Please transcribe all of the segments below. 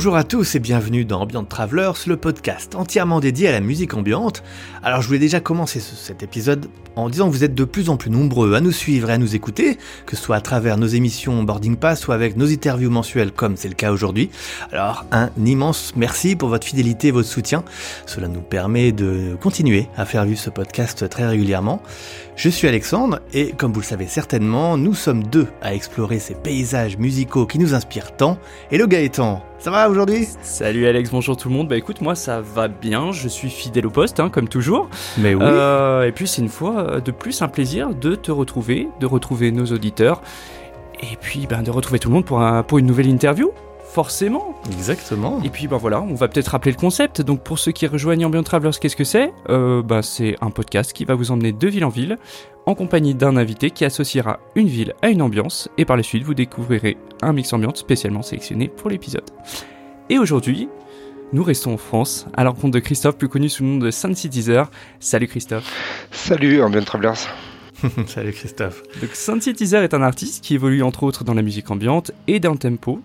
Bonjour à tous et bienvenue dans Ambient Travelers, le podcast entièrement dédié à la musique ambiante. Alors je voulais déjà commencer cet épisode en disant que vous êtes de plus en plus nombreux à nous suivre et à nous écouter, que ce soit à travers nos émissions Boarding Pass ou avec nos interviews mensuelles comme c'est le cas aujourd'hui. Alors un immense merci pour votre fidélité et votre soutien. Cela nous permet de continuer à faire vivre ce podcast très régulièrement. Je suis Alexandre et comme vous le savez certainement, nous sommes deux à explorer ces paysages musicaux qui nous inspirent tant. Et le Gaëtan, ça va aujourd'hui? Salut Alex, bonjour tout le monde. Bah écoute, moi ça va bien, je suis fidèle au poste, hein, comme toujours. Mais oui. Euh, et puis c'est une fois de plus un plaisir de te retrouver, de retrouver nos auditeurs, et puis ben, de retrouver tout le monde pour, un, pour une nouvelle interview forcément. Exactement. Et puis ben voilà, on va peut-être rappeler le concept. Donc pour ceux qui rejoignent Ambient Travelers, qu'est-ce que c'est? Euh, ben, C'est un podcast qui va vous emmener de ville en ville en compagnie d'un invité qui associera une ville à une ambiance et par la suite vous découvrirez un mix ambiante spécialement sélectionné pour l'épisode. Et aujourd'hui, nous restons en France à la rencontre de Christophe, plus connu sous le nom de Sun Teaser. Salut Christophe. Salut Ambient Travelers. Salut Christophe. Donc Teaser est un artiste qui évolue entre autres dans la musique ambiante et dans le tempo.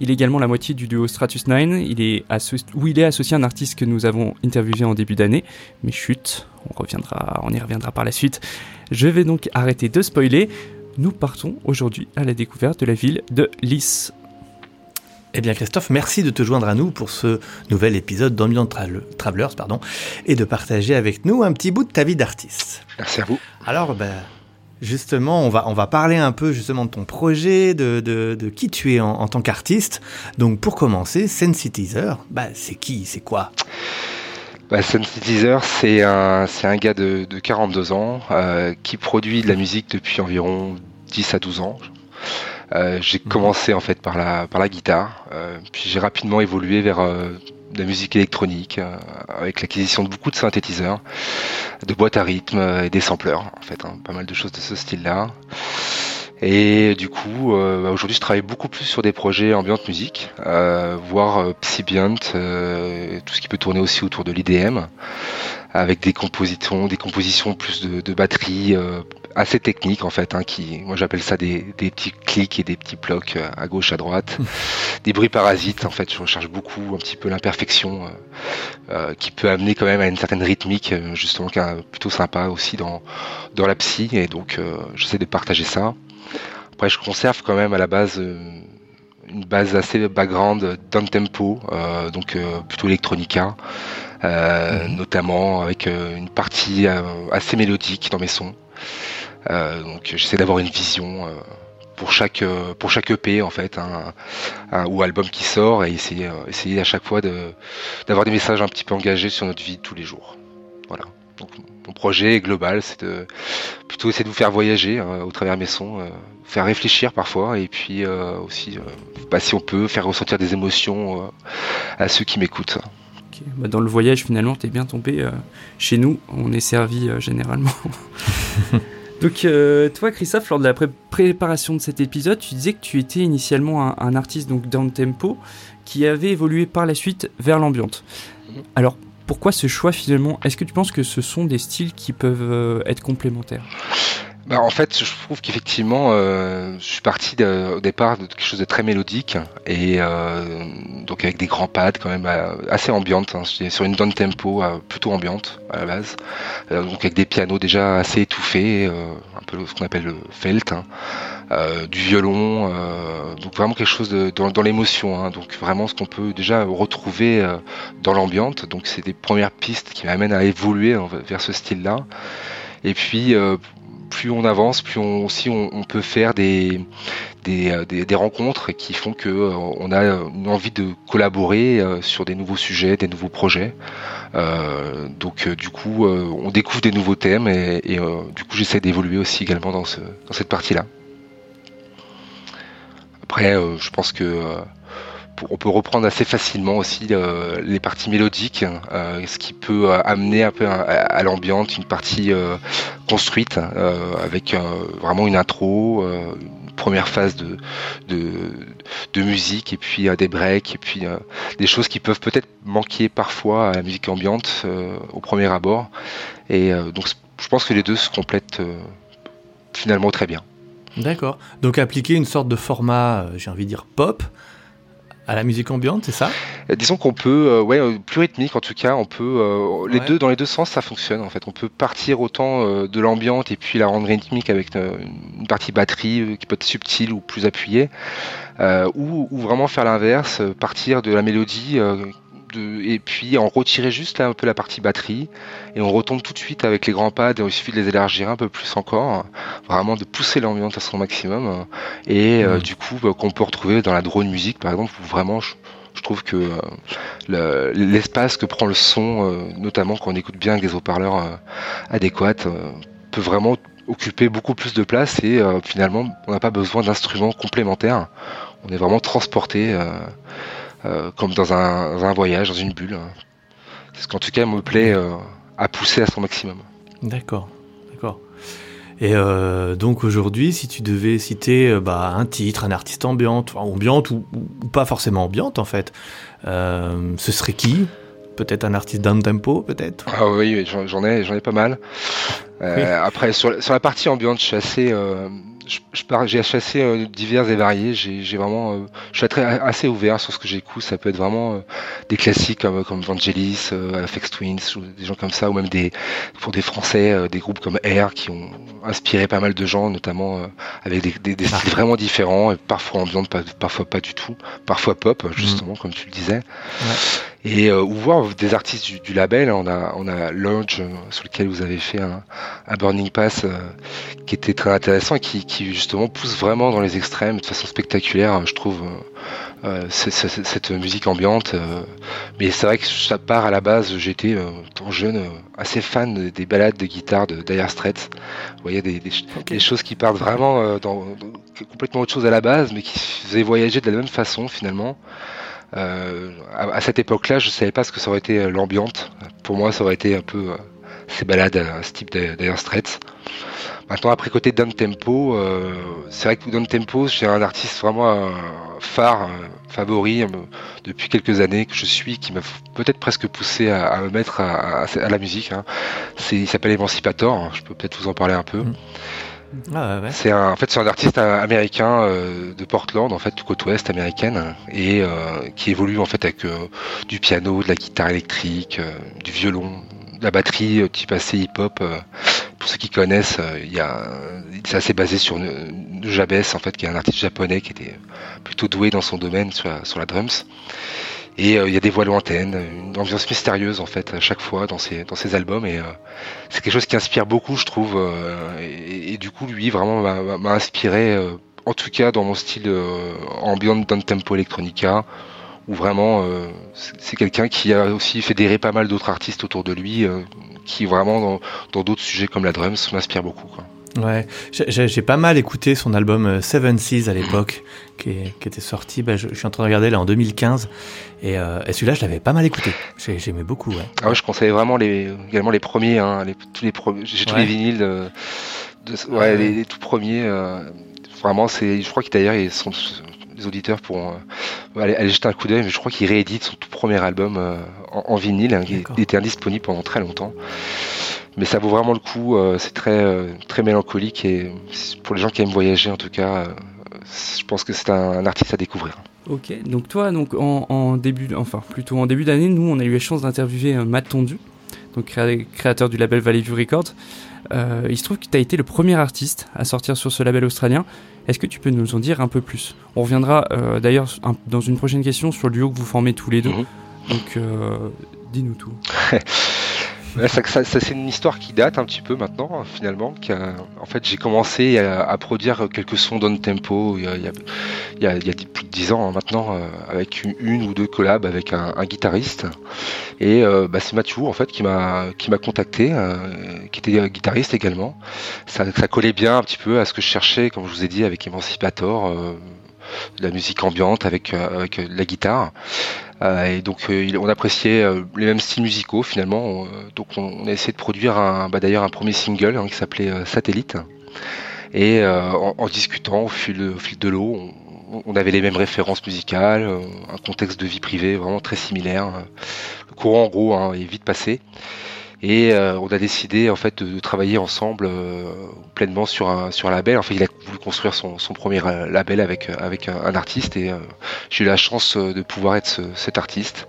Il est également la moitié du duo Stratus 9, il est où il est associé à un artiste que nous avons interviewé en début d'année. Mais chut, on, reviendra, on y reviendra par la suite. Je vais donc arrêter de spoiler. Nous partons aujourd'hui à la découverte de la ville de Lys. Eh bien Christophe, merci de te joindre à nous pour ce nouvel épisode d'Ambient Travelers pardon, et de partager avec nous un petit bout de ta vie d'artiste. Merci à vous. Alors ben, justement, on va, on va parler un peu justement de ton projet, de, de, qui tu es en, tant qu'artiste. Donc pour commencer, Sensitizer, bah, c'est qui, c'est quoi? Bah, Sensitizer, c'est un, un gars de, de 42 ans euh, qui produit de la musique depuis environ 10 à 12 ans. Euh, j'ai mhm. commencé en fait par la, par la guitare, euh, puis j'ai rapidement évolué vers euh, de la musique électronique avec l'acquisition de beaucoup de synthétiseurs, de boîtes à rythme et des sampleurs en fait, hein, pas mal de choses de ce style-là. Et du coup, bah, aujourd'hui, je travaille beaucoup plus sur des projets ambiante musique, voire psybient, tout ce qui peut tourner aussi autour de l'IDM, avec des compositions, des compositions plus de, de batterie assez technique en fait, hein, qui, moi j'appelle ça des, des, petits clics et des petits blocs euh, à gauche, à droite, des bruits parasites. En fait, je recherche beaucoup un petit peu l'imperfection euh, euh, qui peut amener quand même à une certaine rythmique, justement, qui est plutôt sympa aussi dans dans la psy. Et donc, j'essaie de partager ça. Après, je conserve quand même à la base une base assez background down tempo, donc plutôt electronica. Mhm. notamment avec une partie assez mélodique dans mes sons. Euh, donc j'essaie d'avoir une vision euh, pour chaque euh, pour chaque EP en fait un, ou album qui sort et essayer essayer à chaque fois de d'avoir des messages un petit peu engagés sur notre vie de tous les jours. Voilà. Donc mon projet est global, c'est de plutôt essayer de vous faire voyager au travers de mes sons, faire réfléchir parfois et puis aussi bah, si on peut faire ressentir des émotions à ceux qui m'écoutent. Bah, dans le voyage finalement t'es bien tombé chez nous, on est servi généralement. Donc euh, toi Christophe, lors de la préparation de cet épisode, tu disais que tu étais initialement un, artiste donc down tempo qui avait évolué par la suite vers l'ambiante. Mhm. Alors pourquoi ce choix finalement? Est-ce que tu penses que ce sont des styles qui peuvent euh, être complémentaires? Bah, en fait, je trouve qu'effectivement, euh, je suis parti au départ de quelque chose de très mélodique et euh, donc avec des grands pads quand même euh, assez ambiantes. Hein, sur une down tempo plutôt ambiante à la base, donc avec des pianos déjà assez étouffés, un peu ce qu'on appelle le felt, hein, du violon, donc vraiment quelque chose de, dans, l'émotion. Hein, donc vraiment ce qu'on peut déjà retrouver dans l'ambiante. Donc c'est des premières pistes qui m'amènent à évoluer vers ce style-là. Et puis plus on avance, plus on, aussi on, peut faire des, euh, des, rencontres qui font que euh, a une envie de collaborer euh, sur des nouveaux sujets, des nouveaux projets. donc du coup, on découvre des nouveaux thèmes et, du coup, j'essaie d'évoluer aussi également dans cette partie-là. Après, je pense que on peut reprendre assez facilement aussi euh, les parties mélodiques, euh, ce qui peut euh, amener un peu à, l'ambiance une partie construite avec vraiment une intro, une première phase de, de, musique et puis des breaks et puis des choses qui peuvent peut-être manquer parfois à la musique ambiante au premier abord. Et donc je pense que les deux se complètent finalement très bien. D'accord. Donc appliquer une sorte de format, j'ai envie de dire pop, à la musique ambiante, c'est ça? Disons qu'on peut, ouais, plus rythmique en tout cas, on peut, les deux, dans les deux sens, ça fonctionne en fait. On peut partir autant de l'ambiante et puis la rendre rythmique avec une partie batterie qui peut être subtile ou plus appuyée, ou, ou, vraiment faire l'inverse, partir de la mélodie et puis en retirer juste un peu la partie batterie et on retombe tout de suite avec les grands pads et il suffit de les élargir un peu plus encore vraiment de pousser l'ambiance à son maximum et euh, mm. du coup bah, qu'on peut retrouver dans la drone musique par exemple où vraiment je, trouve que euh, l'espace que prend le son euh, notamment quand on écoute bien avec des haut-parleurs adéquats peut vraiment occuper beaucoup plus de place et finalement on n'a pas besoin d'instruments complémentaires on est vraiment transporté euh, comme dans un, voyage, dans une bulle. C'est ce qu'en tout cas me plaît euh, à pousser à son maximum. D'accord, d'accord. Et euh, donc aujourd'hui, si tu devais citer bah, un titre, un artiste ambiante, ambiante ou, pas forcément ambiante en fait, ce serait qui? Peut-être un artiste down tempo, peut-être? Ah oui, j'en ai, j'en ai pas mal. Après, sur, sur, la partie ambiante, je suis assez je, j'ai chassé euh, divers et variés. J'ai, vraiment, euh, je suis très, assez ouvert sur ce que j'écoute. Ça peut être vraiment euh, des classiques comme, comme Vangelis, Afex Twins, ou des gens comme ça, ou même des, pour des Français, des groupes comme Air qui ont inspiré pas mal de gens, notamment avec des, des, styles vraiment différents, parfois ambiante, parfois pas du tout, parfois pop, justement, comme tu le disais. Ouais et euh, ou voir des artistes du, du, label. On a, on a Lodge, euh, sur lequel vous avez fait un, un Burning Pass euh, qui était très intéressant et qui, qui, justement pousse vraiment dans les extrêmes de façon spectaculaire, je trouve, euh, cette musique ambiante. mais c'est vrai que ça part à la base, j'étais tant jeune assez fan des balades de guitare de Dire Straits. Vous voyez, des, des, des, choses qui partent vraiment dans, dans, complètement autre chose à la base, mais qui faisaient voyager de la même façon finalement. Euh, à, cette époque-là, je savais pas ce que ça aurait été euh, l'ambiante. Pour moi, ça aurait été un peu euh, ces balades à ce type d'ailleurs Straits. Maintenant, après côté down tempo, euh, c'est vrai que down tempo, j'ai un artiste vraiment phare, favori depuis quelques années que je suis, qui m'a peut-être presque poussé à, me mettre à, la musique. Hein. Il s'appelle Emancipator. Je peux peut-être vous en parler un peu. Mm. Ah, c'est un, en fait, c'est un artiste américain euh, de Portland, en fait, du côte ouest américaine, et euh, qui évolue en fait avec euh, du piano, de la guitare électrique, du violon, de la batterie type assez hip-hop. pour ceux qui connaissent, il y a, c'est assez basé sur Jabes, en fait, qui est un artiste japonais qui était plutôt doué dans son domaine sur la, sur la drums. Et euh, il y a des voix lointaines, une ambiance mystérieuse en fait à chaque fois dans ces dans albums et euh, c'est quelque chose qui inspire beaucoup je trouve euh, et, du coup lui vraiment m'a inspiré en tout cas dans mon style ambient down tempo electronica où vraiment c'est quelqu'un qui a aussi fédéré pas mal d'autres artistes autour de lui qui vraiment dans d'autres sujets comme la drums m'inspire beaucoup. Ouais, j'ai pas mal écouté son album euh, Seven Seas à l'époque, qui, qui, était sorti, bah, je, je, suis en train de regarder là en 2015, et, euh, et celui-là je l'avais pas mal écouté, j'aimais beaucoup. Ouais. Ah ouais, je conseillais vraiment les, également les premiers, hein, les, tous les j'ai tous les vinyles, de, de ouais, les, les, tout premiers, euh, vraiment c'est, je crois que d'ailleurs ils sont les auditeurs pourront euh, aller, aller, jeter un coup d'œil, mais je crois qu'il réédite son tout premier album euh, en, en, vinyle, hein, qui était indisponible pendant très longtemps mais ça vaut vraiment le coup. Euh, c'est très euh, très mélancolique et pour les gens qui aiment voyager en tout cas, euh, je pense que c'est un, artiste à découvrir. Ok, donc toi, donc en, début, enfin plutôt en début d'année, nous on a eu la chance d'interviewer Matt Tondu, donc créateur du label Valley View Records. il se trouve que tu as été le premier artiste à sortir sur ce label australien. Est-ce que tu peux nous en dire un peu plus? On reviendra d'ailleurs dans une prochaine question sur le duo que vous formez tous les deux. Mhm. Donc, dis-nous tout. ça, c'est une histoire qui date un petit peu maintenant, finalement. en fait, j'ai commencé à, produire quelques sons down tempo il y a, plus de 10 ans hein, maintenant, euh, avec une, ou deux collabs avec un, guitariste. Et euh, bah, c'est Mathieu en fait qui m'a contacté, euh, qui était guitariste également. Ça, ça, collait bien un petit peu à ce que je cherchais, comme je vous ai dit, avec Emancipator, la musique ambiante avec avec la guitare. Euh, et donc euh, on appréciait euh, les mêmes styles musicaux finalement. donc on, a essayé de produire un, bah, d'ailleurs un premier single hein, qui s'appelait Satellite. Et en, discutant au fil, de l'eau, on, avait les mêmes références musicales, un contexte de vie privée vraiment très similaire. Le courant en gros hein, est vite passé. Et on a décidé en fait de, travailler ensemble pleinement sur un, sur label. En fait, il a voulu construire son, son premier label avec, avec un, artiste et j'ai eu la chance de pouvoir être cet artiste.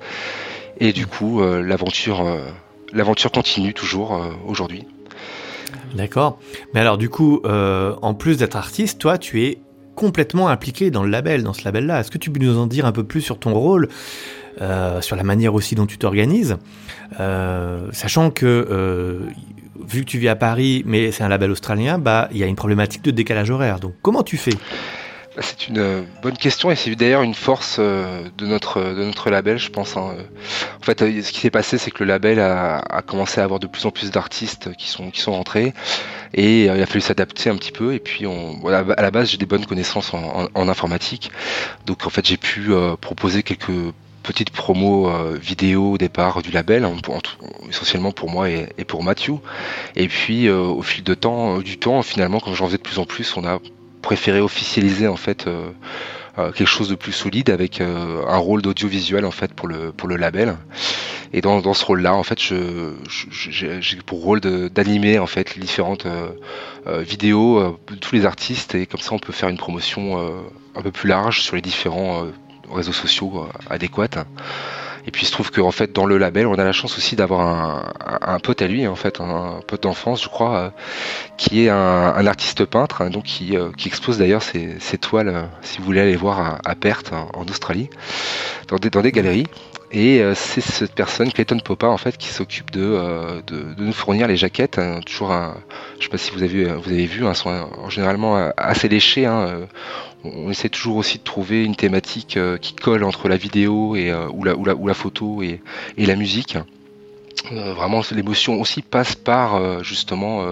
Et du coup, l'aventure l'aventure continue toujours aujourd'hui. D'accord. Mais alors du coup, euh, en plus d'être artiste, toi, tu es complètement impliqué dans le label, dans ce label-là. Est-ce que tu peux nous en dire un peu plus sur ton rôle, euh, sur la manière aussi dont tu t'organises, euh, sachant que vu que tu vis à Paris, mais c'est un label australien, bah il y a une problématique de décalage horaire. Donc comment tu fais? Bah, c'est une euh, bonne question et c'est d'ailleurs une force euh, de notre de notre label, je pense. Hein. En fait, euh, ce qui s'est passé, c'est que le label a, commencé à avoir de plus en plus d'artistes qui sont qui sont rentrés et il a fallu s'adapter un petit peu. Et puis, à la base, j'ai des bonnes connaissances en, informatique, donc en fait, j'ai pu proposer quelques petites promos vidéo au départ du label, hein, essentiellement pour moi et, pour Mathieu. Et puis au fil de temps, du temps, finalement, quand j'en faisais de plus en plus, on a préféré officialiser en fait euh, euh, quelque chose de plus solide avec euh, un rôle d'audiovisuel en fait pour le label. Et dans, ce rôle-là, en fait, j'ai pour rôle d'animer en fait les différentes vidéos de tous les artistes et comme ça on peut faire une promotion un peu plus large sur les différents réseaux sociaux adéquats. Et puis il se trouve qu'en fait dans le label, on a la chance aussi d'avoir un, un, pote à lui, en fait, un, pote d'enfance, je crois, euh, qui est un, artiste peintre, hein, donc qui, euh, qui expose d'ailleurs ses, toiles, euh, si vous voulez aller voir à, à Perth, en, Australie, dans des galeries. Et c'est cette personne, Clayton Popa, en fait, qui s'occupe de, de, de, nous fournir les jaquettes. Hein, toujours un, je sais pas si vous avez, vous avez vu, un sont généralement assez léchés. Hein, on essaie toujours aussi de trouver une thématique euh, qui colle entre la vidéo et, euh, ou, la, ou, la, ou la photo et, et la musique. Euh, vraiment, l'émotion aussi passe par justement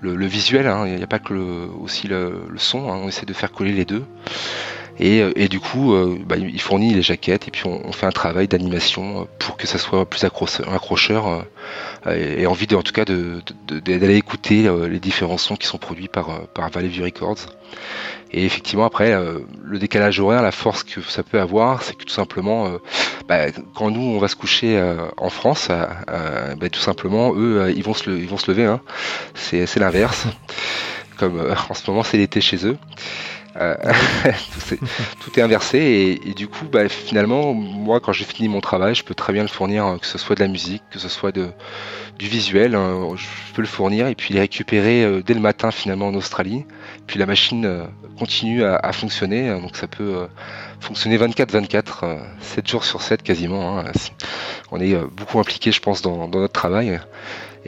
le, le, visuel. Hein. Il n'y a pas que le, aussi le, le son. Hein. On essaie de faire coller les deux. Et, et du coup, bah, il fournit les jaquettes et puis on, on fait un travail d'animation pour que ça soit plus accrocheur et, envie de, en tout cas d'aller de, écouter les différents sons qui sont produits par, par Valley View Records. Et effectivement, après, euh, le décalage horaire, la force que ça peut avoir, c'est que tout simplement, euh, bah, quand nous, on va se coucher euh, en France, bah, tout simplement, eux, ils, vont se ils vont se lever. Hein. C'est l'inverse. Comme en ce moment, c'est l'été chez eux. Tout, est, tout, est, inversé et, et du coup bah, finalement moi quand j'ai fini mon travail je peux très bien le fournir que ce soit de la musique que ce soit de, du visuel hein, je peux le fournir et puis les récupérer dès le matin finalement en Australie puis la machine euh, continue à, fonctionner, hein, donc ça peut euh, fonctionner 24-24, 7 euh, jours sur 7 quasiment. Hein. On est beaucoup impliqué, je pense, dans, notre travail.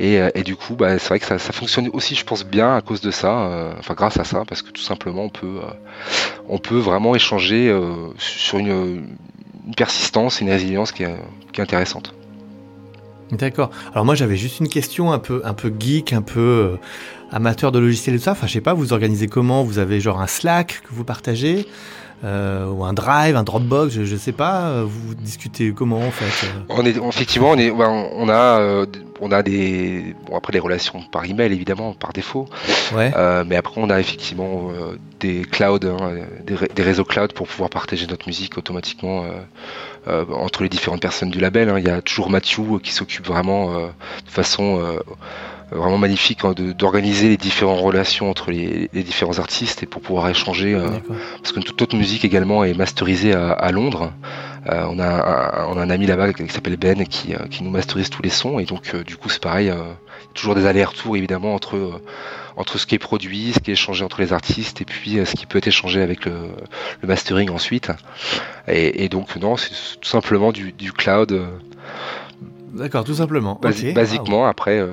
Et, du coup, bah, c'est vrai que ça, fonctionne aussi, je pense, bien à cause de ça, enfin grâce à ça, parce que tout simplement, on peut, on peut vraiment échanger sur une, persistance et une résilience qui est, qui est intéressante. D'accord. Alors moi j'avais juste une question un peu un peu geek, un peu amateur de logiciels et tout ça, enfin je sais pas, vous organisez comment? Vous avez genre un Slack que vous partagez? Euh, ou un Drive, un Dropbox, je, je sais pas. Euh, vous discutez comment en fait euh On est effectivement, on, est, on a, on a des, bon après des relations par email évidemment par défaut. Ouais. mais après on a effectivement des clouds, hein, des, réseaux cloud pour pouvoir partager notre musique automatiquement entre les différentes personnes du label. Hein. Il y a toujours Mathieu qui s'occupe vraiment de façon vraiment magnifique hein, d'organiser les différentes relations entre les, les, différents artistes et pour pouvoir échanger. Euh, parce que toute autre musique également est masterisée à, à Londres. Euh, on, a un, on a un ami là-bas qui s'appelle Ben qui, euh, qui nous masterise tous les sons et donc du coup c'est pareil, toujours des allers-retours évidemment entre entre ce qui est produit, ce qui est échangé entre les artistes et puis ce qui peut être échangé avec le, le mastering ensuite. Et, et donc non, c'est tout simplement du, du cloud D'accord, tout simplement. Basiquement, après, euh,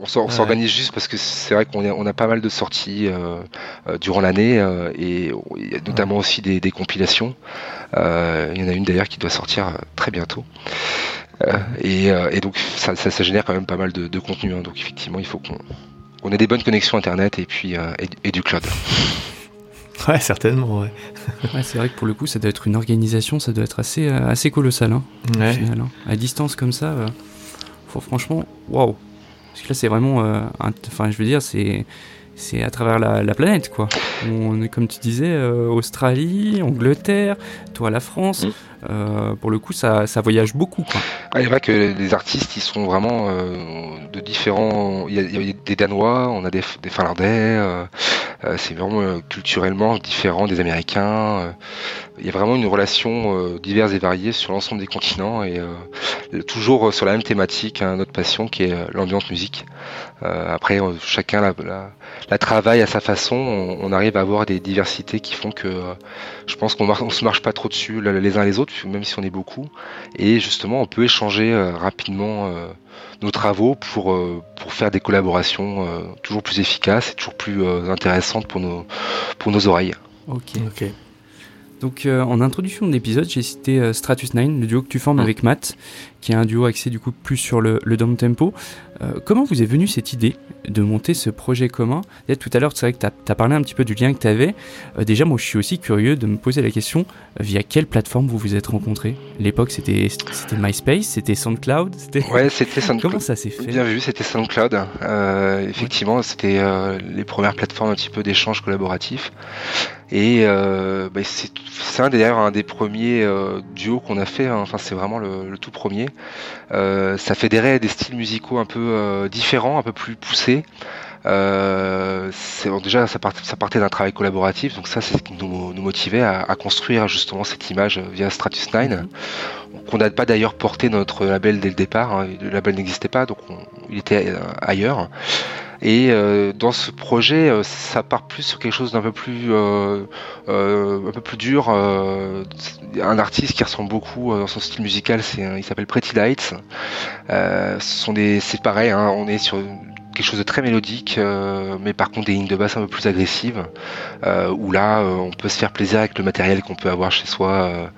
on s'organise juste parce que c'est vrai qu'on a, on a pas mal de sorties euh, euh, durant l'année et il y a notamment aussi des, compilations. il y en a une d'ailleurs qui doit sortir très bientôt. Et, donc ça, ça, génère quand même pas mal de, contenu. Hein. donc effectivement, il faut qu'on ait des bonnes connexions internet et puis et, du cloud. Ouais, certainement, ouais. ouais c'est vrai que pour le coup, ça doit être une organisation, ça doit être assez, euh, assez colossal. Hein, ouais. Hein. À distance comme ça, faut franchement, waouh. Parce que là, c'est vraiment. Euh, enfin, je veux dire, c'est c'est à travers la, planète, quoi. On est, comme tu disais, euh, Australie, Angleterre, toi la France. Mm. Euh, pour le coup, ça, ça voyage beaucoup. Quoi. Ah, il y a que les artistes, ils sont vraiment euh, de différents. Il y, a, des Danois, on a des, des Finlandais. c'est vraiment culturellement différent des Américains. Il y a vraiment une relation diverse et variée sur l'ensemble des continents et toujours sur la même thématique, hein, notre passion qui est l'ambiance musique. après, chacun la, la la travaille à sa façon, on, arrive à avoir des diversités qui font que euh, je pense qu'on ne se marche pas trop dessus les uns les autres, même si on est beaucoup. Et justement, on peut échanger euh, rapidement euh, nos travaux pour, pour faire des collaborations toujours plus efficaces et toujours plus intéressantes pour nos, pour nos oreilles. Ok. ok. Donc en introduction de l'épisode, j'ai cité Stratus 9, le duo que tu formes mm. avec Matt, qui est un duo axé du coup plus sur le, le down tempo. comment vous est venue cette idée de monter ce projet commun? Et tout à l'heure, c'est vrai que tu as, parlé un petit peu du lien que tu avais. Euh, déjà, moi, je suis aussi curieux de me poser la question euh, via quelle plateforme vous vous êtes rencontrés? L'époque, c'était MySpace, c'était SoundCloud c'était... Ouais, c'était SoundCloud. Comment ça s'est fait? Bien vu, c'était SoundCloud. Euh, effectivement, c'était les premières plateformes un petit peu d'échange collaboratif. Et bah, c'est d'ailleurs un des premiers duos qu'on a fait. Hein. Enfin, c'est vraiment le, tout premier. Ça fédérait des styles musicaux un peu différents, un peu plus poussés euh, déjà, ça, partait d'un travail collaboratif, donc ça, c'est ce qui nous, motivait à, construire justement cette image via Stratus 9, mhm. qu'on n'a pas d'ailleurs porté notre label dès le départ. Hein. le label n'existait pas, donc il était euh, ailleurs. Et euh, dans ce projet, ça part plus sur quelque chose d'un peu plus, un peu plus dur. un artiste qui ressemble beaucoup dans son style musical, il s'appelle Pretty Lights. ce sont des, c'est pareil, hein, on est sur quelque chose de très mélodique, euh, mais par contre des lignes de basse un peu plus agressives, euh, où là euh, on peut se faire plaisir avec le matériel qu'on peut avoir chez soi.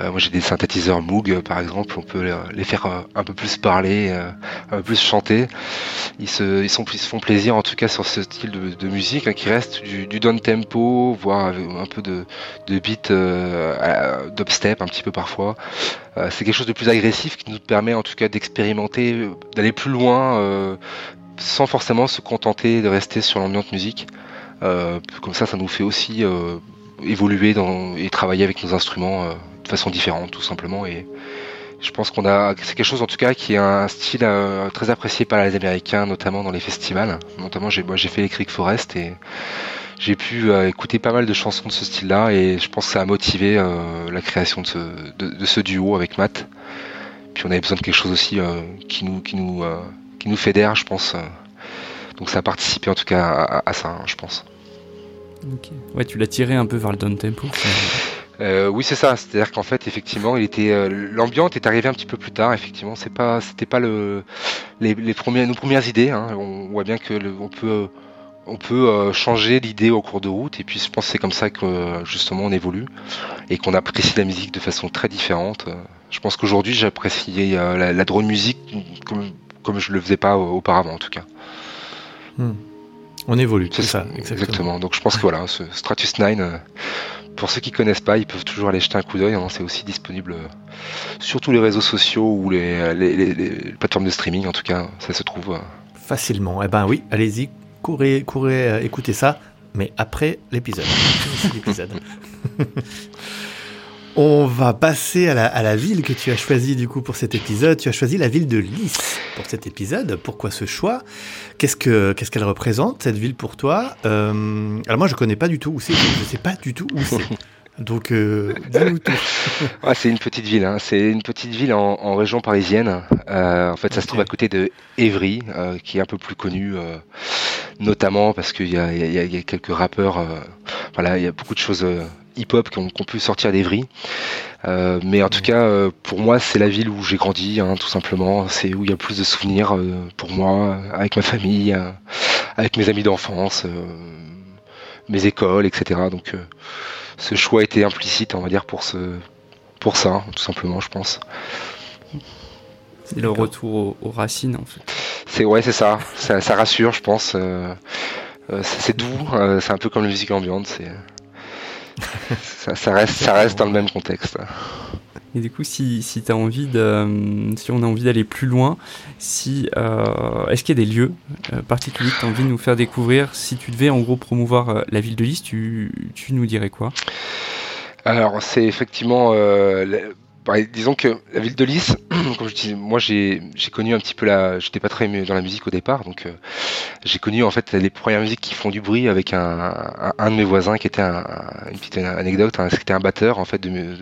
Moi j'ai des synthétiseurs Moog par exemple, on peut les faire un peu plus parler, un peu plus chanter. Ils se, sont, font plaisir en tout cas sur ce style de, musique hein, qui reste du, du down tempo, voire un peu de, de beat d'upstep un petit peu parfois. c'est quelque chose de plus agressif qui nous permet en tout cas d'expérimenter, d'aller plus loin sans forcément se contenter de rester sur l'ambiance musique. Euh, comme ça, ça nous fait aussi euh, évoluer et travailler avec nos instruments euh, façon différente, tout simplement. Et je pense qu'on a, c'est quelque chose en tout cas qui est un style très apprécié par les Américains, notamment dans les festivals. Notamment, j'ai, moi, j'ai fait les Creek Forest et j'ai pu écouter pas mal de chansons de ce style-là et je pense que ça a motivé la création de ce, de, ce, duo avec Matt. Puis on avait besoin de quelque chose aussi qui nous, qui nous qui nous fédère, je pense. Donc ça a participé en tout cas à, ça, hein, je pense. Ok. Ouais, tu l'as tiré un peu vers le down tempo. Euh, oui, c'est ça. C'est-à-dire qu'en fait, effectivement, il était euh, l'ambiance est arrivée un petit peu plus tard. Effectivement, c'est pas, c'était pas le les, premières nos premières idées. Hein. On voit bien que on peut on peut euh, changer l'idée au cours de route. Et puis, je pense que c'est comme ça que justement on évolue et qu'on apprécie la musique de façon très différente. Je pense qu'aujourd'hui, j'apprécie la, la drone musique comme comme je le faisais pas auparavant en tout cas. Hmm. On évolue, c'est ça, exactement. Donc je pense que voilà, ce Stratus 9, euh, pour ceux qui connaissent pas, ils peuvent toujours aller jeter un coup d'œil. Hein. c'est aussi disponible euh, sur tous les réseaux sociaux ou les, plateformes de streaming. En tout cas, ça se trouve euh. facilement. Eh ben oui, allez-y, courez, courez, écoutez ça, mais après l'épisode. l'épisode. On va passer à la, ville que tu as choisie du coup pour cet épisode. Tu as choisi la ville de Lys pour cet épisode. Pourquoi ce choix? Qu'est-ce que qu'est-ce qu'elle représente cette ville pour toi? Euh, Alors moi je connais pas du tout où c'est. Je sais pas du tout où c'est. Donc, euh, c'est une petite ville. Hein. C'est une petite ville en, région parisienne. Euh, en fait, ça se trouve à côté de Évry, qui est un peu plus connu, notamment parce qu'il y, y, a quelques rappeurs. voilà, il y a beaucoup de choses hip-hop qui ont, pu sortir d'Evry. Euh, mais en tout cas, euh, pour moi, c'est la ville où j'ai grandi, hein, tout simplement. C'est où il y a plus de souvenirs euh, pour moi, avec ma famille, avec mes amis d'enfance, mes écoles, etc. Donc, ce choix était implicite, on va dire, pour ce, pour ça, tout simplement, je pense. C'est le retour aux, racines, en fait. C'est ouais, c'est ça. ça. ça. rassure, je pense. c'est doux. c'est un peu comme la musique ambiante. C'est ça, reste, ça reste dans le même contexte. Et du coup, si, si, as envie de, si on a envie d'aller plus loin, si, est-ce qu'il y a des lieux particuliers que tu as envie de nous faire découvrir? Si tu devais en gros promouvoir la ville de Lys, tu, tu nous dirais quoi? Alors c'est effectivement disons que la ville de Lys, comme je dis, moi j'ai connu un petit peu la, j'étais pas très dans la musique au départ, donc euh, j'ai connu en fait les premières musiques qui font du bruit avec un, un, de mes voisins qui était un, une petite anecdote, hein, c'était un batteur en fait de,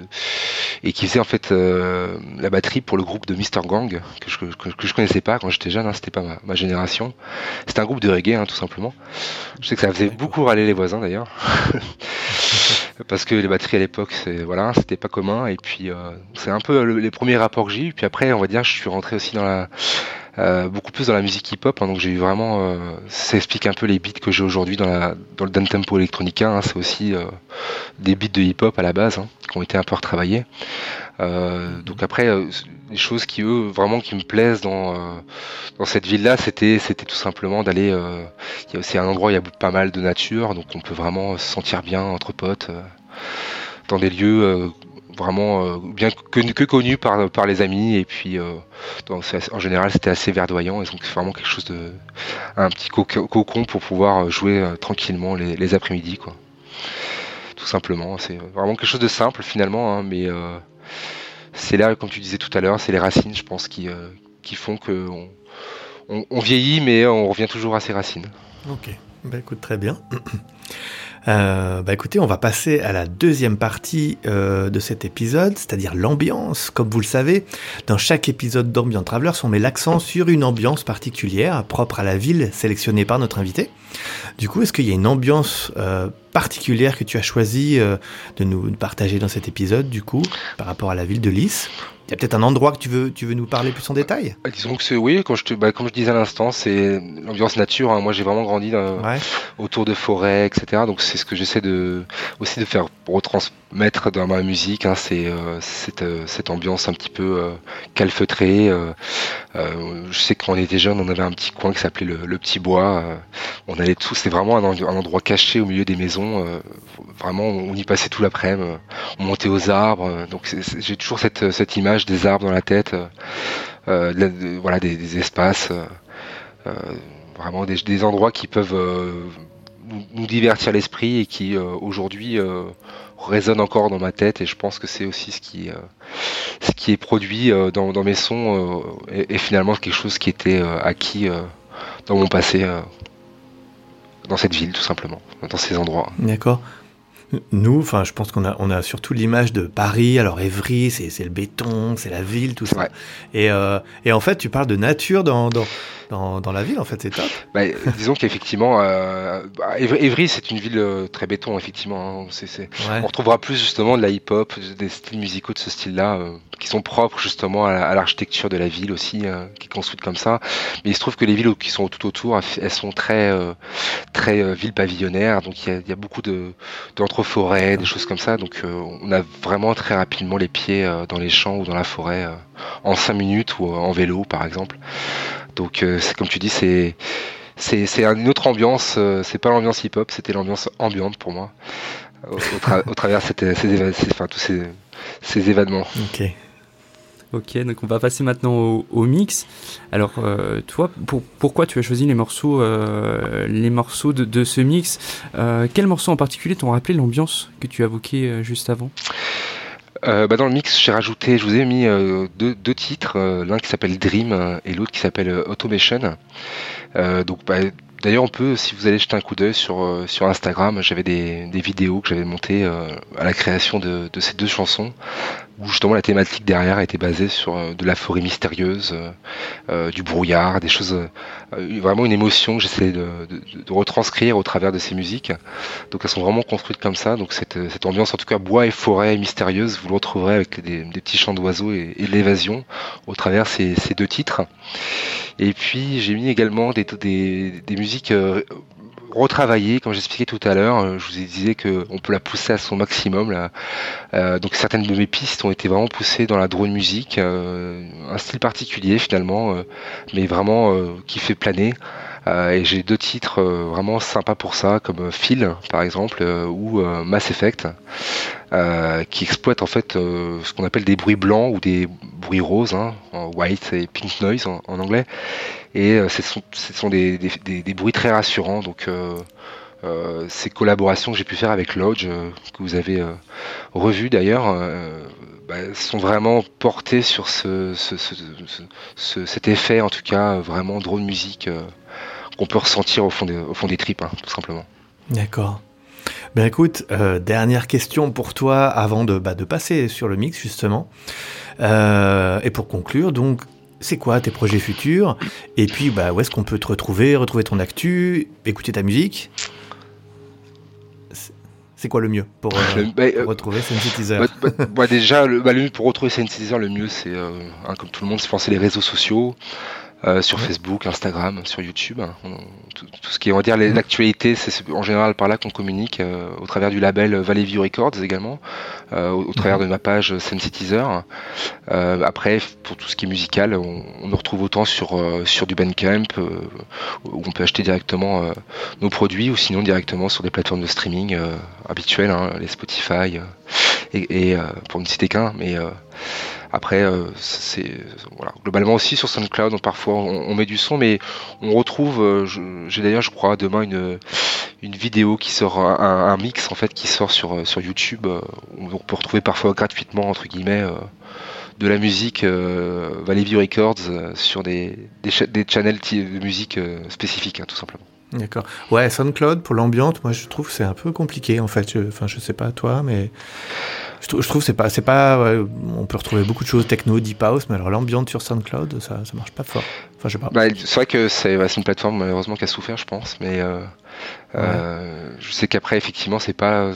et qui faisait en fait euh, la batterie pour le groupe de Mr Gang que je, que, je connaissais pas quand j'étais jeune, hein, c'était pas ma, ma génération. C'était un groupe de reggae hein, tout simplement. Je sais que ça faisait beaucoup râler les voisins d'ailleurs. parce que les batteries à l'époque, c'est voilà, c'était pas commun. Et puis euh, c'est un peu les premiers rapports que j'ai eu. Puis après, on va dire, je suis rentré aussi dans la euh, beaucoup plus dans la musique hip-hop. Hein, donc j'ai eu vraiment, euh, ça explique un peu les beats que j'ai aujourd'hui dans la dans le down tempo electronica. Hein, c'est aussi euh, des beats de hip-hop à la base hein, qui ont été un peu retravaillés. Euh, donc après, les choses qui eux vraiment qui me plaisent dans dans cette ville-là, c'était c'était tout simplement d'aller. Il y a aussi un endroit où il y a pas mal de nature, donc on peut vraiment se sentir bien entre potes dans des lieux vraiment euh, bien que, que, connu par, les amis. Et puis euh, en général c'était assez verdoyant. Et donc c'est vraiment quelque chose de un petit cocon pour pouvoir jouer euh, tranquillement les, après-midi quoi. Tout simplement. C'est vraiment quelque chose de simple finalement hein, mais c'est là comme tu disais tout à l'heure c'est les racines je pense qui, qui font que on, vieillit mais on revient toujours à ses racines. Ok. Bah écoute très bien Euh, bah écoutez, on va passer à la deuxième partie euh, de cet épisode, c'est-à-dire l'ambiance. Comme vous le savez, dans chaque épisode d'Ambient Travelers, on met l'accent sur une ambiance particulière, propre à la ville sélectionnée par notre invité. Du coup, est-ce qu'il y a une ambiance euh, particulière que tu as choisi euh, de nous partager dans cet épisode, du coup, par rapport à la ville de Lys? Il y a peut-être un endroit que tu veux, tu veux nous parler plus en détail? bah, Disons que c'est oui, quand je te, bah, comme je disais à l'instant, c'est l'ambiance nature. Hein. Moi, j'ai vraiment grandi autour de forêts, etc. Donc, c'est ce que j'essaie de aussi de faire retransmettre dans ma musique. Hein. C'est euh, cette, euh, cette, ambiance un petit peu euh, calfeutrée. Je sais que quand on était jeune, on avait un petit coin qui s'appelait le, le, Petit Bois. on allait tous. C'est vraiment un, un, endroit caché au milieu des maisons. vraiment, on y passait tout l'après-midi. On montait aux arbres. Donc, j'ai toujours cette, cette image des arbres dans la tête, euh, euh, voilà, des, espaces, euh, vraiment des, endroits qui peuvent nous, divertir l'esprit et qui aujourd'hui résonnent encore dans ma tête. Et je pense que c'est aussi ce qui ce qui est produit dans, mes sons et, finalement quelque chose qui était acquis dans mon passé dans cette ville tout simplement dans ces endroits. D'accord nous, enfin, je pense qu'on a, on a surtout l'image de Paris. Alors, Évry, c'est, le béton, c'est la ville, tout ça. Et, euh, et en fait, tu parles de nature dans, dans, dans, dans la ville, en fait, c'est top. Bah, disons qu'effectivement, euh, bah, Évry, c'est une ville euh, très béton, effectivement. Hein. On retrouvera plus justement de la hip-hop, des styles musicaux de ce style-là, euh, qui sont propres justement à, l'architecture de la ville aussi, qui est construite comme ça. Mais il se trouve que les villes qui sont tout autour, elles sont très, très villes pavillonnaires. Donc il y a, y a, beaucoup de, des choses comme ça. Donc on a vraiment très rapidement les pieds dans les champs ou dans la forêt en 5 minutes ou en vélo, par exemple. Donc, euh, c'est comme tu dis, c'est c'est une autre ambiance. Euh, c'est pas l'ambiance hip-hop, c'était l'ambiance ambiante pour moi, au, travers de ces, tous ces, événements. Ok, donc on va passer maintenant au, mix. Alors, euh, toi, pour, pourquoi tu as choisi les morceaux, les morceaux de, ce mix Quels morceaux en particulier t'ont rappelé l'ambiance que tu évoquais juste avant? Euh, bah dans le mix, j'ai rajouté, je vous ai mis euh, deux, deux, titres, euh, l'un qui s'appelle Dream et l'autre qui s'appelle Automation. donc bah, D'ailleurs, on peut, si vous allez jeter un coup d'œil sur, Instagram, j'avais des, vidéos que j'avais montées à la création de, ces deux chansons où justement la thématique derrière était basée sur euh, de la forêt mystérieuse, euh, euh, du brouillard, des choses, vraiment une émotion que j'essaie de, retranscrire au travers de ces musiques. Donc elles sont vraiment construites comme ça. Donc cette, ambiance, en tout cas bois et forêt mystérieuse, vous le retrouverez avec des, petits chants d'oiseaux et, l'évasion au travers ces, deux titres. Et puis j'ai mis également des musiques retravailler, comme j'expliquais tout à l'heure. Euh, je vous ai disais qu'on peut la pousser à son maximum. Là. Euh, donc certaines de mes pistes ont été vraiment poussées dans la drone music, euh, un style particulier finalement, mais vraiment qui fait planer. Et j'ai deux titres vraiment sympas pour ça, comme Phil par exemple, ou Mass Effect, qui exploitent en fait ce qu'on appelle des bruits blancs ou des bruits roses, hein, white et pink noise en, anglais. Et ce sont, des, bruits très rassurants. Donc euh, ces collaborations que j'ai pu faire avec Lodge, euh, que vous avez euh, revues d'ailleurs, bah, sont vraiment portées sur ce, cet effet, en tout cas, vraiment drone musique qu'on peut ressentir au fond des, au fond des tripes, hein, tout simplement. D'accord. Ben écoute, dernière question pour toi avant de, bah, de passer sur le mix justement. et pour conclure, donc, c'est quoi tes projets futurs? Et puis, bah, où est-ce qu'on peut te retrouver, retrouver ton actu, écouter ta musique? C'est quoi le mieux pour, euh, bah, euh, retrouver Sensitizer bah, bah, Déjà, le, le, pour retrouver Sensitizer, le mieux, c'est, euh, hein, comme tout le monde, c'est penser les réseaux sociaux. Euh, sur Facebook, Instagram, sur YouTube. Hein. tout, ce qui est, on va dire, l'actualité, c'est en général par là qu'on communique, euh, au travers du label Valley View Records également, euh, au, travers de ma page Sensitizer. après, pour tout ce qui est musical, on, on nous retrouve autant sur, sur du Bandcamp, où on peut acheter directement nos produits, ou sinon directement sur des plateformes de streaming habituelles, hein, les Spotify, et, et pour ne citer qu'un, mais après, euh, c'est voilà. globalement aussi sur SoundCloud, parfois on, met du son, mais on retrouve. Euh, j'ai d'ailleurs, je crois, demain une une vidéo qui sort, un, mix en fait qui sort sur sur YouTube. Euh, on peut retrouver parfois gratuitement entre guillemets de la musique Valley View Records sur des des, des channels de musique spécifiques, hein, tout simplement. D'accord. Ouais, SoundCloud pour l'ambiance, moi je trouve c'est un peu compliqué en fait. Enfin, je sais pas toi, mais je, trouve, je trouve c'est pas, c'est pas. on peut retrouver beaucoup de choses techno, deep house, mais alors l'ambiance sur SoundCloud, ça, ça marche pas fort. Enfin, je sais pas. Bah, c'est vrai que c'est, une plateforme malheureusement qui a souffert, je pense, mais. Euh, euh, je sais qu'après, effectivement, c'est pas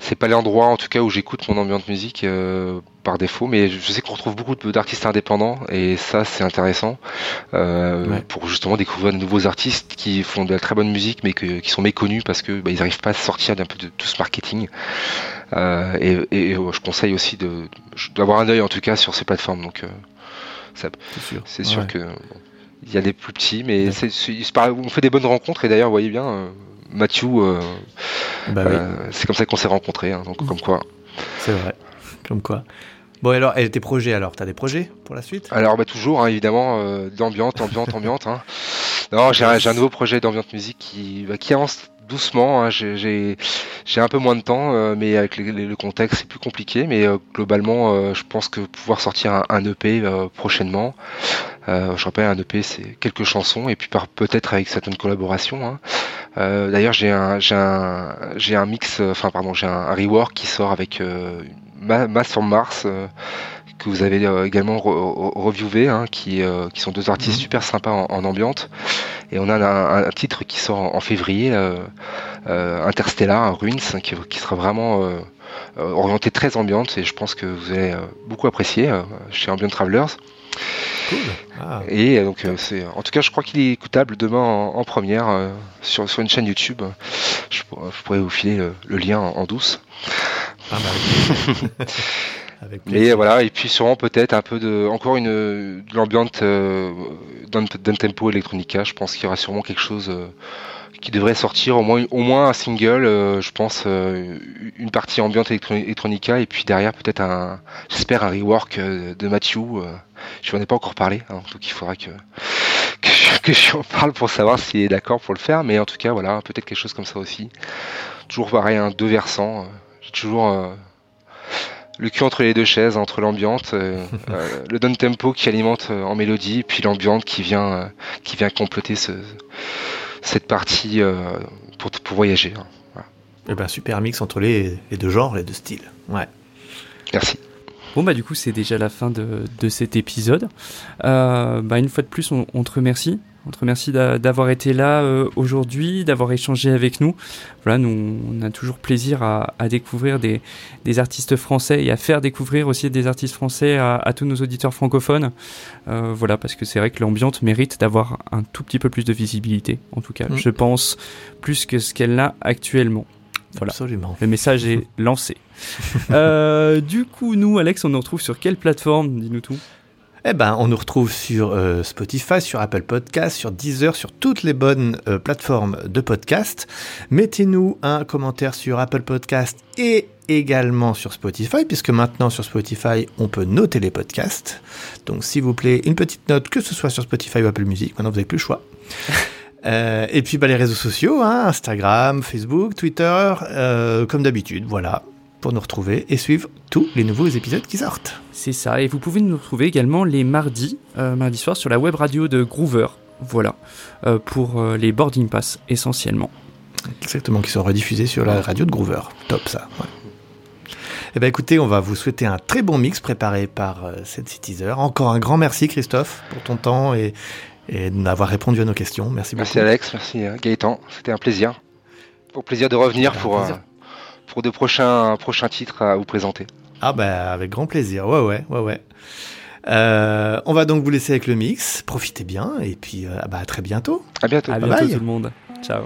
c'est pas l'endroit, en tout cas, où j'écoute mon ambiance musique euh, par défaut, mais je sais qu'on retrouve beaucoup d'artistes indépendants et ça, c'est intéressant euh, pour justement découvrir de nouveaux artistes qui font de la très bonne musique, mais qui sont méconnus parce que bah, ils n'arrivent pas à sortir d'un peu de tout ce marketing. et, je conseille aussi de d'avoir un œil en tout cas sur ces plateformes. Donc, c'est sûr, que il y a des plus petits, mais on fait des bonnes rencontres et d'ailleurs, vous voyez bien, euh, Mathieu, euh, bah euh, c'est comme ça qu'on s'est rencontrés, hein, donc mmh. comme quoi. C'est vrai, comme quoi. Bon alors, et tes projets alors, t'as des projets pour la suite? Alors bah toujours, hein, évidemment, d'ambiance, ambiante, ambiante. Hein. Non, j'ai un, nouveau projet d'ambiance musique qui, bah, qui avance doucement. Hein, j'ai un peu moins de temps, euh, mais avec le contexte c'est plus compliqué. Mais euh, globalement, euh, je pense que pouvoir sortir un, EP prochainement. je rappelle, un EP c'est quelques chansons et puis peut-être avec certaines collaborations. Hein. D'ailleurs, j'ai un un un mix, enfin pardon, j'ai un, rework qui sort avec Mass Mars que vous avez également reviewé, hein, qui, qui sont deux artistes mhm. super sympas en, en ambiante. Et on a un, titre qui sort en, février, euh, euh, Interstellar, Ruins, qui, qui sera vraiment euh, orienté très ambiante et je pense que vous allez beaucoup apprécier chez Ambient Travelers. Cool. Ah. Et donc c'est, en tout cas, je crois qu'il est écoutable demain en, première sur, sur une chaîne YouTube. Je, pourrais vous filer le, lien en, douce. Ah bah et voilà, et puis sûrement peut-être un peu de, encore une, de l'ambiance euh, d'un tempo electronica. Je pense qu'il y aura sûrement quelque chose euh, qui devrait sortir, au moins, au moins un single, euh, je pense, euh, une partie ambiante electronica, et puis derrière peut-être un, j'espère un rework de Matthew. je n'en ai pas encore parlé, hein, donc il faudra que que je, que je en parle pour savoir s'il est d'accord pour le faire, mais en tout cas voilà, peut-être quelque chose comme ça aussi. Toujours pareil, un deux versants. J'ai toujours le cul entre les deux chaises, entre l'ambiance, euh, euh, le down tempo qui alimente euh, en mélodie, puis l'ambiance qui vient, qui vient compléter ce, cette partie pour, pour voyager. Hein. Et eh ben, super mix entre les, les, deux genres, les deux styles. Ouais. Merci. Bon bah du coup c'est déjà la fin de, de cet épisode. bah une fois de plus on, on te remercie on te remercie d'avoir été là euh, aujourd'hui, d'avoir échangé avec nous. Voilà, nous, on a toujours plaisir à, découvrir des, artistes français et à faire découvrir aussi des artistes français à, tous nos auditeurs francophones. Euh, voilà, parce que c'est vrai que l'ambiance mérite d'avoir un tout petit peu plus de visibilité, en tout cas, mm. je pense, plus que ce qu'elle a actuellement. Voilà. Absolument. Le message est lancé. Euh, du coup, nous, Alex, on nous retrouve sur quelle plateforme? Dis-nous tout. Eh ben, on nous retrouve sur euh, Spotify, sur Apple Podcast, sur Deezer, sur toutes les bonnes euh, plateformes de podcast. Mettez-nous un commentaire sur Apple Podcast et également sur Spotify, puisque maintenant sur Spotify, on peut noter les podcasts. Donc, s'il vous plaît, une petite note, que ce soit sur Spotify ou Apple Music. Maintenant, vous n'avez plus le choix. Euh, et puis bah, les réseaux sociaux, hein, Instagram, Facebook, Twitter, euh, comme d'habitude, voilà, pour nous retrouver et suivre tous les nouveaux épisodes qui sortent. C'est ça, et vous pouvez nous retrouver également les mardis, euh, mardi soir, sur la web radio de Groover, voilà, euh, pour euh, les boarding pass essentiellement. Exactement, qui sont rediffusés sur la radio de Groover. Top ça. Ouais. Eh ben écoutez, on va vous souhaiter un très bon mix préparé par euh, Sensi Teaser. Encore un grand merci Christophe pour ton temps et, et d'avoir répondu à nos questions. Merci beaucoup. Merci Alex, merci Gaëtan, c'était un plaisir. Au plaisir de revenir pour, plaisir. Pour de prochains, prochains titres à vous présenter. Ah bah avec grand plaisir, ouais ouais, ouais ouais. Euh, on va donc vous laisser avec le mix, profitez bien et puis euh, ah bah, à très bientôt. À bientôt. À Bye bientôt bye. tout le monde. Ciao.